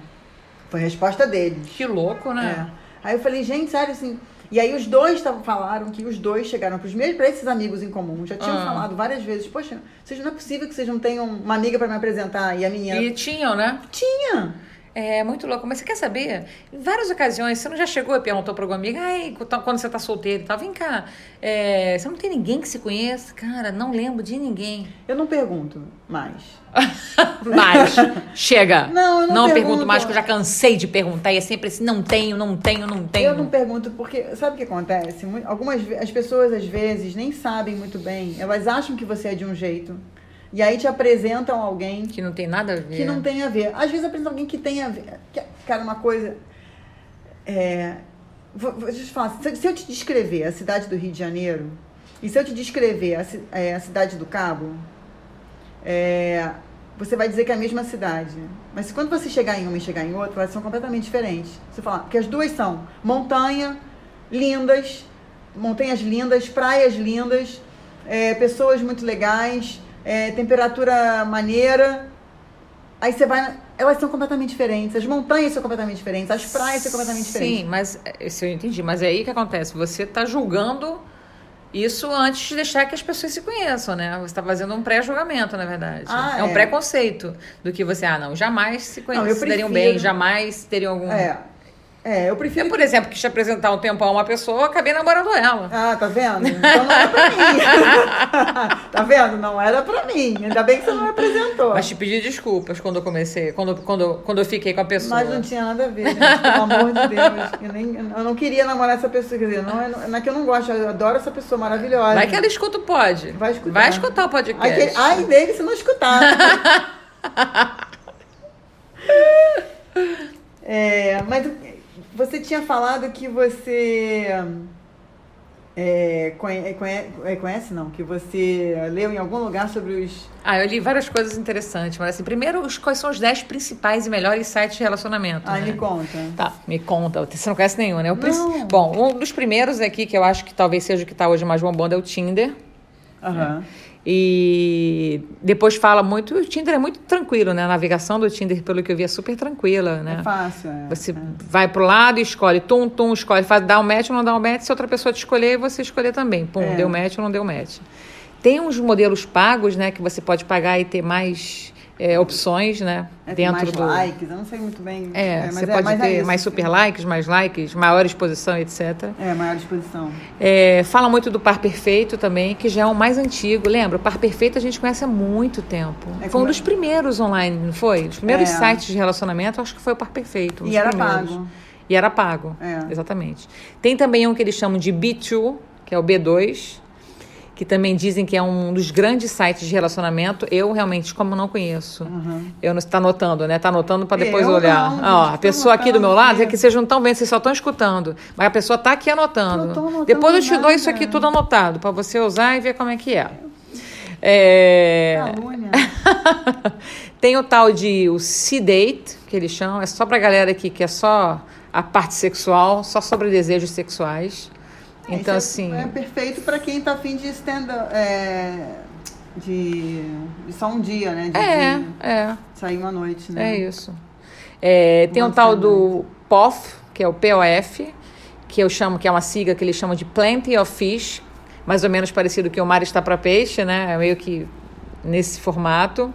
Foi a resposta deles. Que louco, né? É. Aí eu falei, gente, sério assim. E aí os dois tavam, falaram que os dois chegaram pros mesmos, pra esses amigos em comum. Já tinham Ah. falado várias vezes, poxa, vocês não é possível que vocês não tenham uma amiga pra me apresentar. E a menina E tinham, né? tinha. É muito louco. Mas você quer saber? Em várias ocasiões, você não já chegou e perguntou para alguma amiga, ai, quando você tá solteiro e tal, vem cá, é, você não tem ninguém que se conheça? Cara, não lembro de ninguém. Eu não pergunto mais. (laughs) mais. Chega. Não, eu não, não pergunto. pergunto mais, porque eu já cansei de perguntar. E é sempre assim, não tenho, não tenho, não tenho. Eu não pergunto porque, sabe o que acontece? Algumas as pessoas às vezes nem sabem muito bem. Elas acham que você é de um jeito. E aí te apresentam alguém. Que não tem nada a ver. Que não tem a ver. Às vezes apresentam alguém que tem a ver. Cara, uma coisa. É, vou, vou, eu falar. Se, se, eu te descrever a cidade do Rio de Janeiro, e se eu te descrever a, é, a cidade do Cabo, é, você vai dizer que é a mesma cidade. Mas quando você chegar em uma e chegar em outra, elas são completamente diferentes. Você fala, porque as duas são montanha, lindas, montanhas lindas, praias lindas, é, pessoas muito legais, é, temperatura maneira. Aí você vai. Elas são completamente diferentes. As montanhas são completamente diferentes. As praias são completamente diferentes. Sim, mas isso eu entendi. Mas é aí que acontece. Você está julgando isso antes de deixar que as pessoas se conheçam, né? Você está fazendo um pré-julgamento, na verdade. Ah, é, um preconceito do que você, ah, não, jamais se conheceriam bem, jamais teriam algum. É. É, eu prefiro. Eu, por exemplo, quis te apresentar um tempo a uma pessoa, acabei namorando ela. Ah, tá vendo? Então não era pra mim. (laughs) tá vendo? Não era pra mim. Ainda bem que você não me apresentou. Mas te pedi desculpas quando eu comecei, quando, quando, quando eu fiquei com a pessoa. Mas não tinha nada a ver, gente, pelo amor de Deus. Eu, nem, eu não queria namorar essa pessoa. Quer dizer, não é, não é que eu não gosto, eu adoro essa pessoa maravilhosa. Vai que ela escuta o pod. Vai escutar. Vai escutar o podcast. Aquele, ai dele se não escutar. (laughs) é, mas você tinha falado que você é, conhece, é, conhece, não? Que você leu em algum lugar sobre os. Ah, eu li várias coisas interessantes, mas assim, primeiro, os, quais são os 10 principais e melhores sites de relacionamento? Ah, né? me conta. Tá, me conta. Você não conhece nenhum, né? O não. Bom, um dos primeiros aqui, que eu acho que talvez seja o que está hoje mais bombando, é o Tinder. Aham. Uhum. E depois fala muito. O Tinder é muito tranquilo, né? A navegação do Tinder, pelo que eu vi, é super tranquila, né? É fácil, é. Você é. vai pro lado e escolhe, tum, tum, escolhe, faz, dá um match ou não dá um match. Se outra pessoa te escolher, você escolher também. Pum, É. deu match ou não deu match. Tem uns modelos pagos, né? Que você pode pagar e ter mais é, opções, né? É, dentro mais do. likes, eu não sei muito bem. É, mas você pode mas ter mais super likes, mais likes, maior exposição, etc. É, maior disposição. É, fala muito do par perfeito também, que já é o mais antigo. Lembra? O par perfeito a gente conhece há muito tempo. É foi um dos primeiros online, não foi? Os primeiros É. sites de relacionamento, acho que foi o par perfeito. um E era primeiros. pago. E era pago. É. Exatamente. Tem também um que eles chamam de B2, que é o B2, que também dizem que é um dos grandes sites de relacionamento. Eu realmente, como não conheço, Uhum. eu não está anotando, né? Tá anotando para depois Eu olhar. não, Ó, a pessoa tô aqui do meu lado é que vocês não estão vendo, vocês só estão escutando. Mas a pessoa tá aqui anotando. Anotando depois eu te dou nada. isso aqui tudo anotado para você usar e ver como é que é. É... (laughs) Tem o tal de o C-Date, que eles chamam, é só pra galera aqui que é só a parte sexual, só sobre desejos sexuais. Então, é- assim. É perfeito pra quem tá afim de stand é, de, de só um dia, né? De, É, de é, sair uma noite, né? é isso. É, tem um tal do POF, que é o POF, que eu chamo, que é uma sigla que eles chamam de Plenty of Fish, mais ou menos parecido que o mar está para peixe, né? É meio que nesse formato.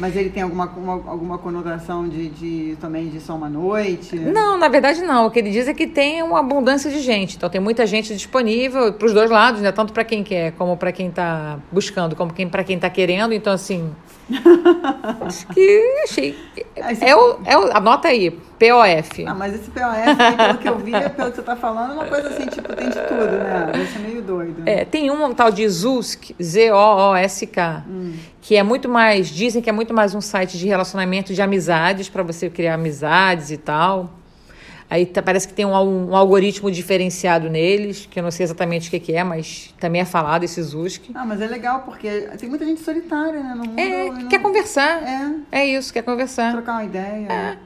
Mas ele tem alguma, uma- alguma conotação de, de também de só uma noite? Não, na verdade não. O que ele diz é que tem uma abundância de gente. Então tem muita gente disponível para os dois lados, né? Tanto para quem quer, como para quem está buscando, como para quem está querendo. Então assim, acho que achei. Esse- É o, é o, anota aí, POF. Ah, mas esse POF, aí, pelo que eu vi, pelo que você tá falando, é uma coisa assim, tipo, tem de tudo, né? Isso é meio doido. É, tem um tal de Zusk, Z-O-O-S-K, que é muito mais, dizem que é muito mais um site de relacionamento de amizades, para você criar amizades e tal. Aí tá- parece que tem um, um algoritmo diferenciado neles, que eu não sei exatamente o que, que é, mas também é falado esse Zusk. Ah, mas é legal porque tem muita gente solitária, né? No mundo, É, não- quer conversar. É, É isso, quer conversar. trocar uma ideia.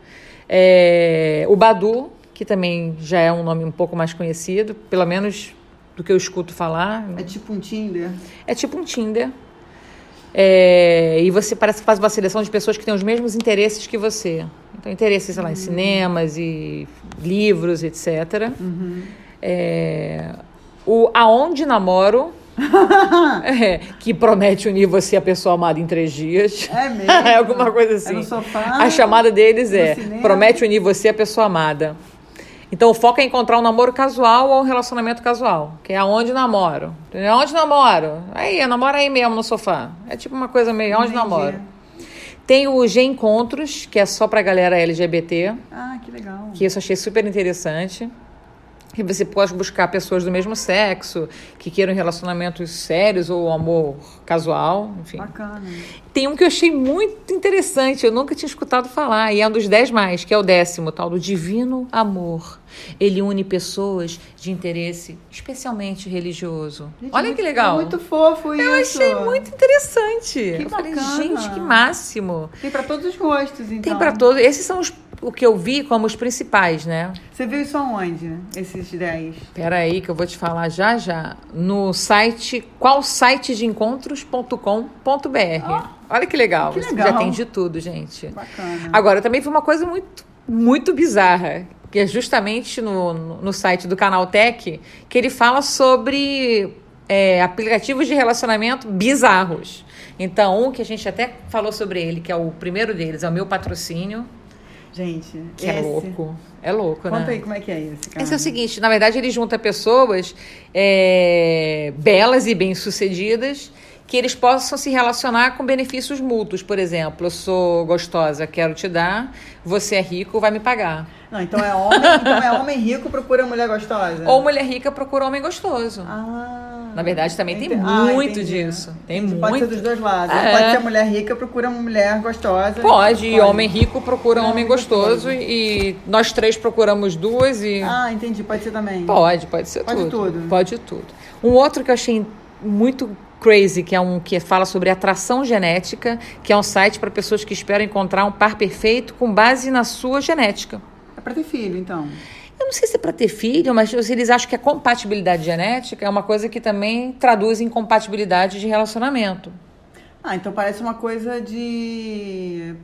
É, o Badu, que também já é um nome um pouco mais conhecido, pelo menos do que eu escuto falar. É tipo um Tinder. É tipo um Tinder. É, e você parece que faz uma seleção de pessoas que têm os mesmos interesses que você. Então, interesses, sei lá, em cinemas e livros, etc. É, o Aonde Namoro, (laughs) é, que promete unir você a pessoa amada em três dias. É (laughs) mesmo? é alguma coisa assim. É no sofá, a chamada deles é: cinema. promete unir você a pessoa amada. Então o foco é encontrar um namoro casual ou um relacionamento casual, que é aonde namoro. Aonde namoro? Aí, eu namoro aí mesmo no sofá. É tipo uma coisa meio aonde Entendi. namoro. Tem o G Encontros, que é só pra galera LGBT, Ah, que legal. que isso eu achei super interessante. Que você pode buscar pessoas do mesmo sexo, que queiram relacionamentos sérios ou amor casual, enfim. Bacana. Tem um que eu achei muito interessante, eu nunca tinha escutado falar, e é um dos dez mais, que é o décimo, tal do Divino Amor. Ele une pessoas de interesse especialmente religioso. Gente, Olha muito- que legal. Muito fofo isso. eu achei muito interessante. Que eu falei, bacana. gente, que máximo. Tem pra todos os gostos, então. Tem pra todos. Esses são os, o que eu vi como os principais, né? Você viu isso aonde? Esses 10? Pera aí que eu vou te falar já já. No site qualsitedeencontros.com.br. Olha que legal. que legal. Já tem de tudo, gente. Bacana. Agora, também vi uma coisa muito, muito bizarra, que é justamente no, no, site do Canal Tech, que ele fala sobre é, aplicativos de relacionamento bizarros. Então, um que a gente até falou sobre ele, que é o primeiro deles, é o meu patrocínio, Gente, que esse... é louco. É louco, Conta né? aí como é que é esse, cara. Esse é o seguinte, na verdade ele junta pessoas é, belas e bem-sucedidas que eles possam se relacionar com benefícios mútuos. Por exemplo, eu sou gostosa, quero te dar, você é rico, vai me pagar. Não, então é homem, então é homem rico procura mulher gostosa. Ou mulher rica procura homem gostoso. Ah. Na verdade, também tem ah, muito disso. Tem Entendi. muito. Pode ser dos dois lados. É. Pode ser mulher rica procura mulher gostosa. Pode, e homem rico procura Não, homem gostoso. e nós três procuramos duas e Ah, entendi. Pode ser também. Pode, pode ser Pode tudo. tudo. Pode tudo. Um outro que eu achei muito crazy, que é um que fala sobre atração genética, que é um site para pessoas que esperam encontrar um par perfeito com base na sua genética. É pra ter filho, então. Eu não sei se é para ter filho, mas eles acham que a compatibilidade genética é uma coisa que também traduz em compatibilidade de relacionamento. Ah, então parece uma coisa de.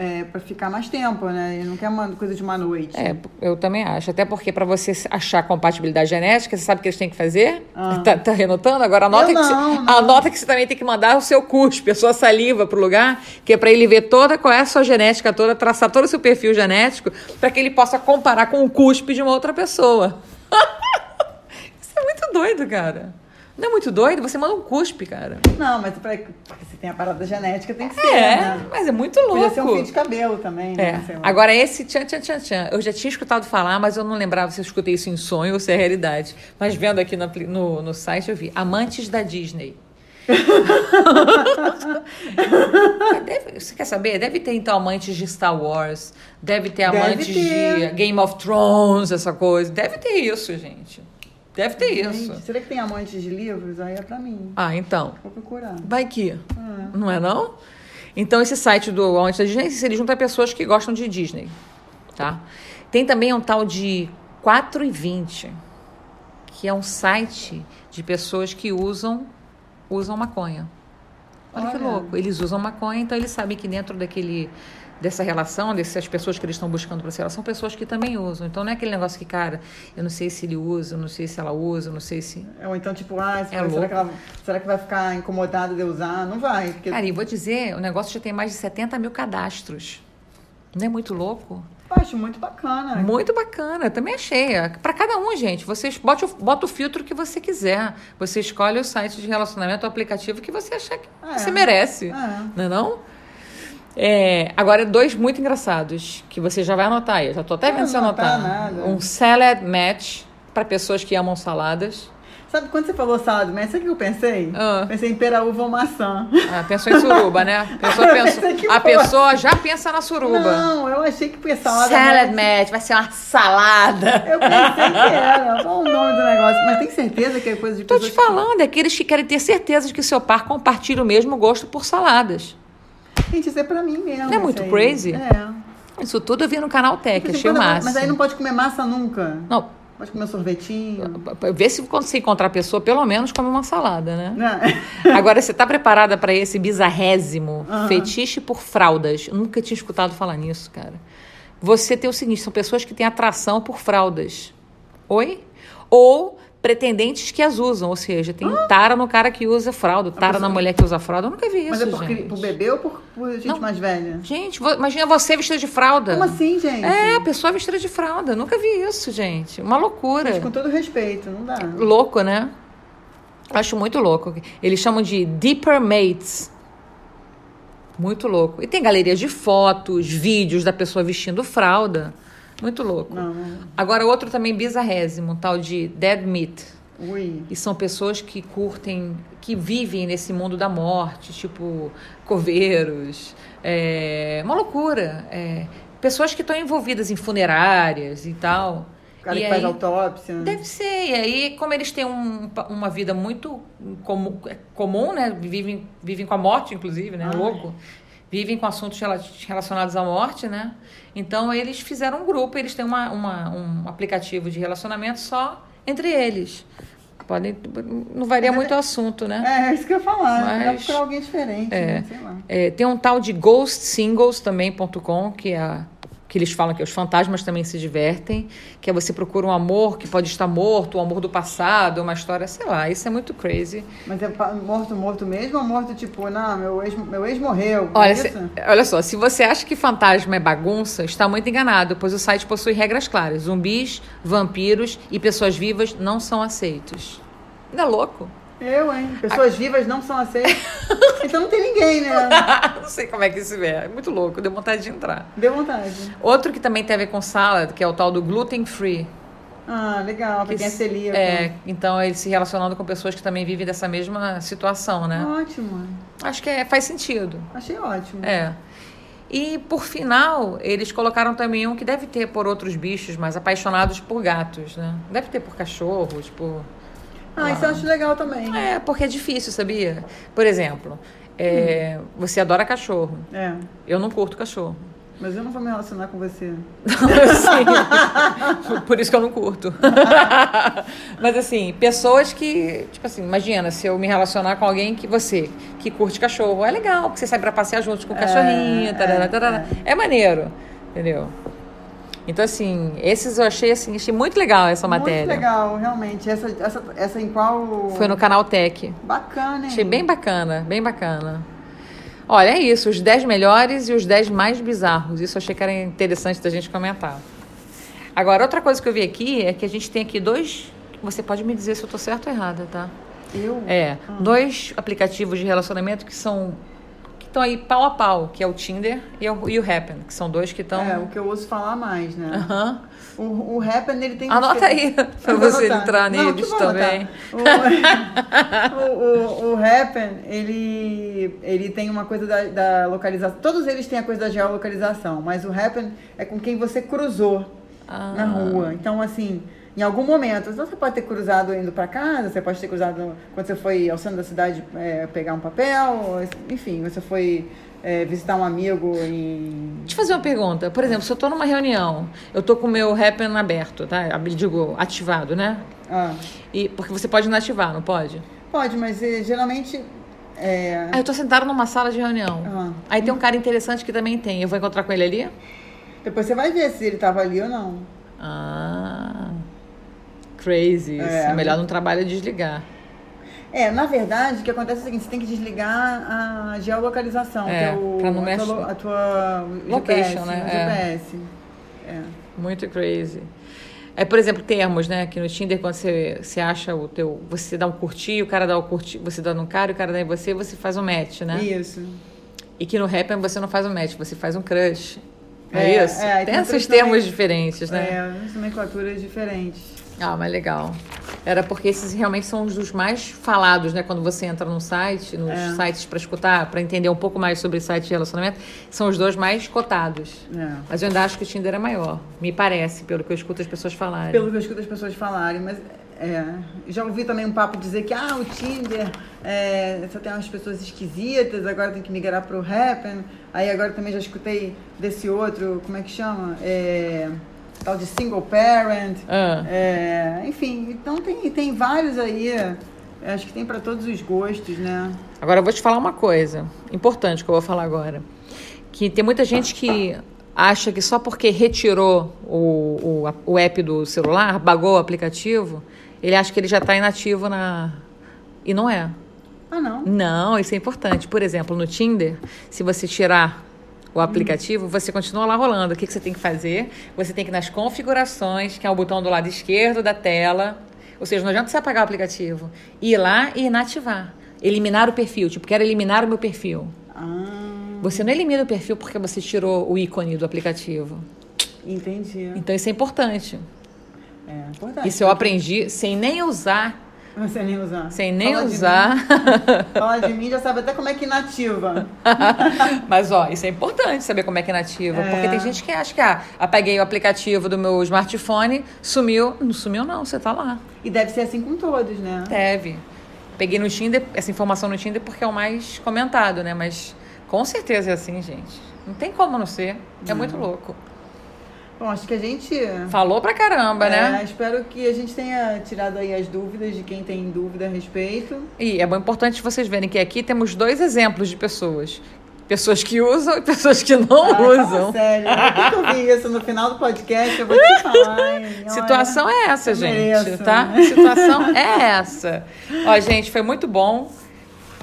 É, pra ficar mais tempo, né? Ele não quer uma coisa de uma noite. É, eu também acho. Até porque para você achar compatibilidade genética, você sabe o que eles têm que fazer? Ah. Tá, tá renotando? Agora anota, Eu que você, não, não. anota que você também tem que mandar o seu cuspe, a sua saliva pro lugar, que é para ele ver toda qual é a sua genética toda, traçar todo o seu perfil genético, para que ele possa comparar com o cuspe de uma outra pessoa. (laughs) Isso é muito doido, cara. Não é muito doido? Você manda um cuspe, cara. Não, mas pra, porque se tem a parada genética, tem que ser, É, né? mas é muito louco. Podia ser um fio de cabelo também, né? É. Agora, esse tchan, tchan, tchan, tchan, eu já tinha escutado falar, mas eu não lembrava se eu escutei isso em sonho ou se é realidade. Mas vendo aqui no, no, no site, eu vi Amantes da Disney. (laughs) Deve- você quer saber? Deve ter, então, amantes de Star Wars. Deve ter Deve amantes ter. de Game of Thrones, essa coisa. Deve ter isso, gente. Deve ter isso. Gente, será que tem amantes de livros? Aí é pra mim. Ah, então. Vou procurar. Vai que. Ah. Não é não? Então esse site do Amantes da Disney, ele junta pessoas que gostam de Disney, tá? Tem também um tal de 4 e 20, que é um site de pessoas que usam usam maconha. Olha, que Olha. louco. Eles usam maconha, então eles sabem que dentro daquele dessa relação, dessas pessoas que eles estão buscando para essa relação, são pessoas que também usam. Então não é aquele negócio que, cara, eu não sei se ele usa, eu não sei se ela usa, eu não sei se Ou então, tipo, ah, É será, que ela, será que vai ficar incomodado de usar? Não vai. Porque Cara, e vou dizer, o negócio já tem mais de 70 mil cadastros. Não é muito louco? eu acho muito bacana. Muito bacana, também achei. Para cada um, gente, vocês bota o, bota o filtro que você quiser. Você escolhe o site de relacionamento, o aplicativo que você achar que É. você merece. É. Não é não? É, agora, dois muito engraçados, que você já vai anotar aí. Eu já tô até vendo você anotar nada. Um salad match para pessoas que amam saladas. Sabe quando você falou salada, mas sabe o que eu pensei? Ah. Pensei em peraúva ou maçã. Ah, pensou em suruba, né? (laughs) Pensei que a pessoa já pensa na suruba. Não, eu achei que foi salada. Salad match, vai ser uma salada. Eu pensei que era. Qual o nome do negócio? Mas tem certeza que é coisa de Tô te pessoas que- falando, é aqueles que querem ter certeza de que seu par compartilha o mesmo gosto por saladas. Gente, isso é pra mim mesmo. Não é muito aí. crazy? É. Isso tudo eu vi no canal Tech, Tipo, achei o quando- máximo. Mas aí não pode comer massa nunca. Não, Pode comer sorvetinho. vê se quando você encontrar a pessoa, pelo menos come uma salada, né? Não. (laughs) Agora, você tá preparada para esse bizarrésimo fetiche por fraldas? Eu nunca tinha escutado falar nisso, cara. Você tem o seguinte, são pessoas que têm atração por fraldas. Oi? Ou pretendentes que as usam, ou seja, tem tara no cara que usa fralda, tara pessoa- na mulher que usa fralda. Eu nunca vi isso, Mas é por, gente. por bebê ou por, por gente Não. mais velha? Gente, vo- imagina você vestida de fralda. Como assim, gente? É, a pessoa vestida de fralda. Nunca vi isso, gente. Uma loucura. Com todo respeito, não dá. Louco, né? Acho muito louco. Eles chamam de Deeper Mates. Muito louco. E tem galerias de fotos, vídeos da pessoa vestindo fralda. Muito louco. Não, não. Agora, outro também bizarrésimo, um tal de Dead Meat. Ui. E são pessoas que curtem, que vivem nesse mundo da morte, tipo coveiros. É uma loucura. É, pessoas que estão envolvidas em funerárias e tal. O cara E que faz aí- autópsia. Deve ser. E aí, como eles têm um- uma vida muito comum, comum, né? Vivem, vivem com a morte, inclusive, né? Ai. Louco. Vivem com assuntos rela- relacionados à morte, né? Então, eles fizeram um grupo, eles têm uma, uma- um aplicativo de relacionamento só entre eles. Podem, não varia muito o assunto, né? É, é isso que eu ia falar. Mas- Dá procurar alguém diferente, É. né? Sei lá. É, tem um tal de ghostsingles também.com, que é a- que eles falam que os fantasmas também se divertem, que é você procura um amor que pode estar morto, um amor do passado, uma história, sei lá, isso é muito crazy. Mas é morto, morto mesmo ou morto tipo, não, meu ex, meu ex morreu? Olha, é se- isso? olha só, se você acha que fantasma é bagunça, está muito enganado, pois o site possui regras claras. Zumbis, vampiros e pessoas vivas não são aceitos. Não é louco? Eu, hein? Pessoas vivas não são aceitas. (laughs) então não tem ninguém, né? (laughs) não sei como é que isso é. É muito louco, deu vontade de entrar. Deu vontade. Outro que também tem a ver com salad, que é o tal do gluten free. Ah, legal. Pra quem é celíaco. É, então ele se relacionando com pessoas que também vivem dessa mesma situação, né? Ótimo. Acho que é- faz sentido. Achei ótimo. É. E por final, eles colocaram também um que deve ter por outros bichos, mas apaixonados por gatos, né? Deve ter por cachorros, por. Ah, isso eu acho legal também. É, porque é difícil, sabia? Por exemplo, é, você adora cachorro. É. Eu não curto cachorro. Mas eu não vou me relacionar com você. (laughs) Sim. Por isso que eu não curto. (laughs) Mas assim, pessoas que, tipo assim, imagina se eu me relacionar com alguém que você, que curte cachorro, é legal, porque você sai pra passear juntos com o cachorrinho, é, tarará, tarará. É, maneiro, entendeu? Então, assim, esses eu achei assim, achei muito legal essa matéria. Muito legal, realmente. Essa, essa, essa em qual. Foi no canal Tech. Bacana, hein? Achei bem bacana, bem bacana. Olha, é isso, os 10 melhores e os 10 mais bizarros. Isso eu achei que era interessante da gente comentar. Agora, outra coisa que eu vi aqui é que a gente tem aqui dois. Você pode me dizer se eu tô certa ou errada, tá? Eu? É, dois aplicativos de relacionamento que são. Estão aí pau a pau, que é o Tinder e o, e o Happen, que são dois que estão. É, o que eu ouço falar mais, né? Aham. O, o Happen, ele tem... Anota aí, (laughs) pra você entrar Não, neles também. O, (laughs) o, o, o Happen, ele, ele tem uma coisa da, da localização. Todos eles têm a coisa da geolocalização, mas o Happen é com quem você cruzou Ah. na rua. Então, assim, em algum momento, você pode ter cruzado indo para casa, você pode ter cruzado quando você foi ao centro da cidade é, pegar um papel, enfim, você foi é, visitar um amigo e. Deixa eu fazer uma pergunta. Por exemplo, se eu tô numa reunião, eu tô com o meu Happen aberto, tá? Digo, ativado, né? Ah, E, porque você pode inativar, não pode? pode, mas eh, geralmente. É, Aí eu tô sentado numa sala de reunião. Ah. Aí tem um cara interessante que também tem. Eu vou encontrar com ele ali? depois você vai ver se ele estava ali ou não. Ah. Crazy. É. Melhor não trabalho desligar. É, na verdade, o que acontece é o seguinte, você tem que desligar a geolocalização, É, que é o, pra não a, mexer. tua, a tua Location, GPS, né? É. GPS. É. Muito crazy. É, por exemplo, termos, né? Que no Tinder, quando você, você acha o teu. Você dá um curtir, o cara dá o curtir, você dá no cara, o cara dá em você, você faz um match, né? Isso. E que no Happn você não faz um match, você faz um crush. É, É, isso? é, tem tem esses termos diferentes, né? É, nomenclaturas diferentes. Ah, mas legal. Era porque esses realmente são os dos mais falados, né? Quando você entra num site, nos É. sites para escutar, para entender um pouco mais sobre site de relacionamento, são os dois mais cotados. É. Mas eu ainda acho que o Tinder é maior. Me parece, pelo que eu escuto as pessoas falarem. Pelo que eu escuto as pessoas falarem, mas é, já ouvi também um papo dizer que ah, o Tinder é, só tem umas pessoas esquisitas, agora tem que migrar pro Happen. Aí agora também já escutei desse outro, como é que chama? É, tal de single parent. Ah. É, enfim, então tem, tem vários aí. eu Acho que tem para todos os gostos, né? Agora eu vou te falar uma coisa importante que eu vou falar agora. Que tem muita gente que acha que só porque retirou o, o, o app do celular, bagou o aplicativo, ele acha que ele já está inativo na. E não é. Ah, não? Não, isso é importante. Por exemplo, no Tinder, se você tirar o aplicativo, você continua lá rolando. O que, que você tem que fazer? Você tem que ir nas configurações, que é o botão do lado esquerdo da tela. Ou seja, não adianta você apagar o aplicativo. Ir lá e inativar. Eliminar o perfil. Tipo, quero eliminar o meu perfil. Ah. Você não elimina o perfil porque você tirou o ícone do aplicativo. Entendi. Então isso é importante. É importante. Isso eu aprendi sem nem usar. Sem nem usar. Sem nem Fala usar. De (laughs) Fala de mim, já sabe até como é que inativa. (laughs) Mas, ó, isso é importante saber como é que inativa. É. Porque tem gente que acha que, ah, apaguei o aplicativo do meu smartphone, sumiu. Não sumiu, não, você tá lá. E deve ser assim com todos, né? Deve. Peguei no Tinder, essa informação no Tinder porque é o mais comentado, né? Mas com certeza é assim, gente. Não tem como não ser. É muito louco. Bom, acho que a gente. Falou pra caramba, é, né? Espero que a gente tenha tirado aí as dúvidas de quem tem dúvida a respeito. E é bom importante vocês verem que aqui temos dois exemplos de pessoas. Pessoas que usam e pessoas que não ah, usam. Sério, eu que eu vi isso no final do podcast, eu vou te falar. Hein? Situação é essa, gente, mereço. tá? Situação é essa. Ó, gente, foi muito bom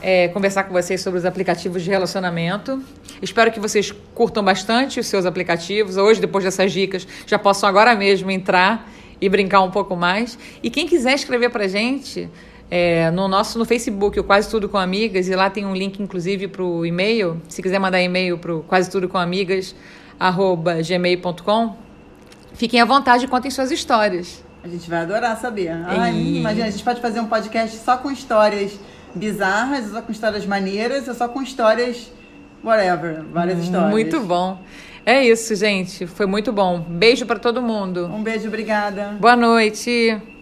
é, conversar com vocês sobre os aplicativos de relacionamento. Espero que vocês curtam bastante os seus aplicativos. Hoje, depois dessas dicas, já possam agora mesmo entrar e brincar um pouco mais. E quem quiser escrever para gente é, no nosso no Facebook, o Quase Tudo com Amigas, e lá tem um link, inclusive, para o e-mail. Se quiser mandar e-mail para o quase tudo com amigas, arroba gmail.com, fiquem à vontade e contem suas histórias. A gente vai adorar saber. Ai. Imagina, a gente pode fazer um podcast só com histórias bizarras, só com histórias maneiras, ou só com histórias whatever, várias histórias. Muito bom. É isso, gente. Foi muito bom. Beijo para todo mundo. Um beijo, obrigada. Boa noite.